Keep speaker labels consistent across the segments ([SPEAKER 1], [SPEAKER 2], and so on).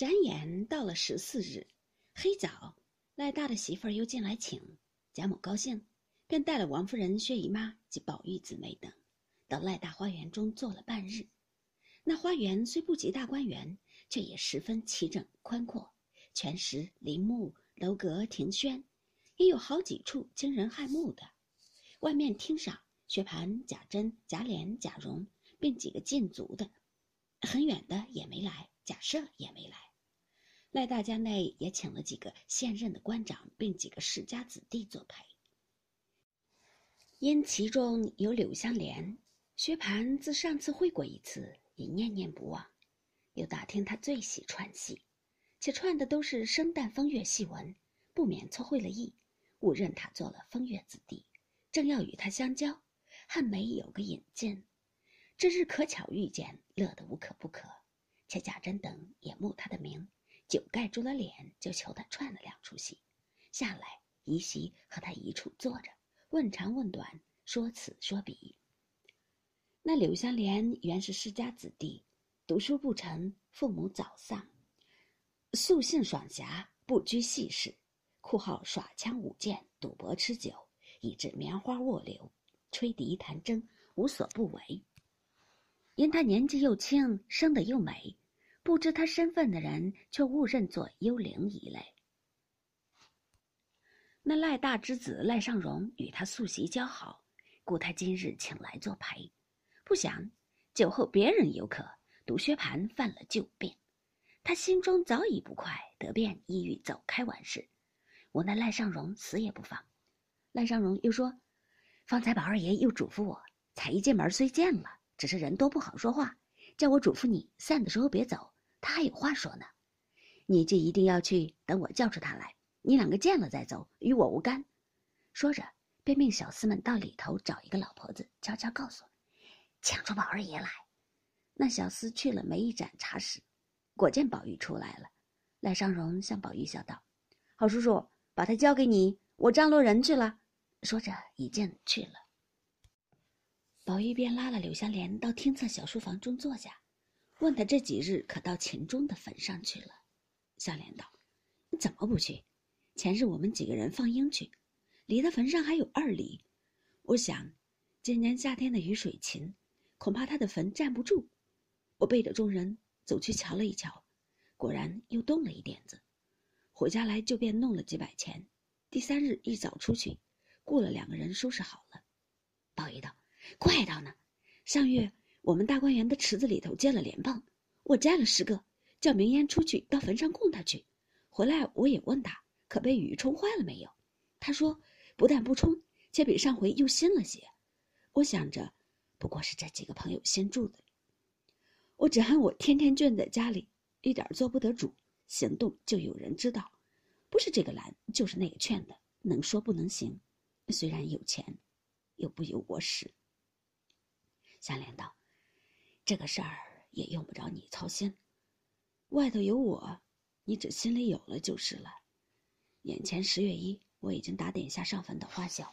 [SPEAKER 1] 转眼到了十四日，黑早，赖大的媳妇儿又进来请贾母高兴，便带了王夫人、薛姨妈及宝玉姊妹等，到赖大花园中坐了半日。那花园虽不及大观园，却也十分齐整宽阔，全石林木、楼阁、亭轩，也有好几处惊人骇目的。外面厅上，薛蟠、贾珍、贾琏、贾蓉，并几个禁足的，很远的也没来，贾赦也没来。赖大家内也请了几个现任的官长，并几个世家子弟作陪。因其中有柳香莲，薛蟠自上次会过一次，已念念不忘。又打听他最喜串戏，且串的都是生旦风月戏文，不免错会了意，误认他做了风月子弟。正要与他相交，汉梅有个引荐，这日可巧遇见，乐得无可不可。且贾珍等也慕他的名，酒盖住了脸，就求他串了两出戏。下来移席和他一处坐着，问长问短，说此说彼。那柳香莲原是世家子弟，读书不成，父母早丧，素性爽侠，不拘细事，酷好耍枪舞剑，赌博吃酒。以致棉花卧柳，吹笛弹筝，无所不为。因他年纪又轻，生得又美，不知他身份的人却误认作幽灵一类。那赖大之子赖尚荣与他素习交好，故他今日请来作陪。不想酒后别人有可，独薛蟠犯了旧病，他心中早已不快，得便意欲走开完事。我那赖尚荣死也不放。赖尚荣又说：“方才宝二爷又嘱咐我，才一进门虽见了，只是人多不好说话，叫我嘱咐你散的时候别走，他还有话说呢。你就一定要去，等我叫出他来，你两个见了再走，与我无干。”说着，便命小厮们到里头找一个老婆子，悄悄告诉：“抢出宝二爷来。”那小厮去了，没一盏茶时，果见宝玉出来了。赖尚荣向宝玉笑道：“好叔叔，把他交给你，我张罗人去了。”说着，已见去了。宝玉便拉了柳香莲到厅侧小书房中坐下，问他这几日可到秦钟的坟上去了。香莲道：“你怎么不去？前日我们几个人放鹰去，离他坟上还有二里。我想，今年夏天的雨水勤，恐怕他的坟站不住。我背着众人走去瞧了一瞧，果然又动了一点子。回家来就便弄了几百钱。第三日一早出去。”雇了两个人收拾好了，宝玉道：“怪道呢。上月我们大观园的池子里头接了莲蓬，我摘了十个，叫明烟出去到坟上供他去。回来我也问他，可被雨冲坏了没有？他说不但不冲，且比上回又新了些。我想着，不过是这几个朋友先住的。我只恨我天天倦在家里，一点做不得主，行动就有人知道，不是这个拦，就是那个劝的，能说不能行。”虽然有钱，又不由我使。香莲道：“这个事儿也用不着你操心，外头有我，你只心里有了就是了。眼前十月一，我已经打点下上坟的花销。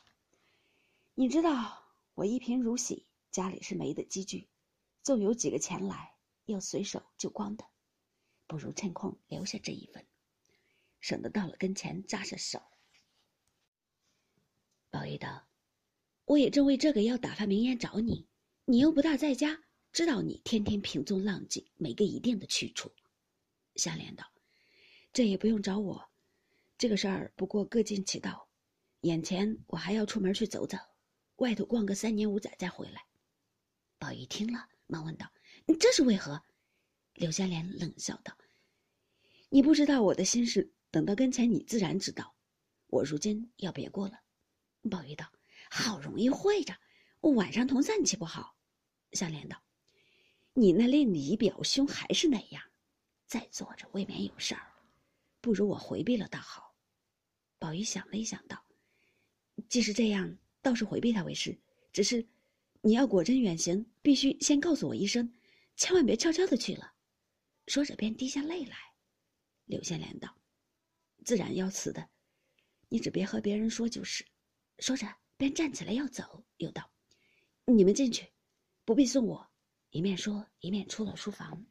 [SPEAKER 1] 你知道我一贫如洗，家里是没的积聚，纵有几个钱来，要随手就光的，不如趁空留下这一份，省得到了跟前扎下手。”宝玉道：“我也正为这个要打发明烟找你，你又不大在家，知道你天天平踪浪迹，没个一定的去处。”香莲道：“这也不用找我，这个事儿不过各尽其道。眼前我还要出门去走走，外头逛个三年五载再回来。”宝玉听了，忙问道：“你这是为何？”柳香莲冷笑道：“你不知道我的心事，等到跟前你自然知道。我如今要别过了。”宝玉道：“好容易会着，我晚上同散岂不好？”香莲道：“你那令仪表兄还是那样，再坐着未免有事儿，不如我回避了倒好。”宝玉想了一想，道：“既是这样，倒是回避他为是。只是，你要果真远行，必须先告诉我一声，千万别悄悄的去了。”说着便滴下泪来。柳香莲道：“自然要辞的，你只别和别人说就是。”说着，便站起来要走，又道：“你们进去，不必送我。”一面说，一面出了书房。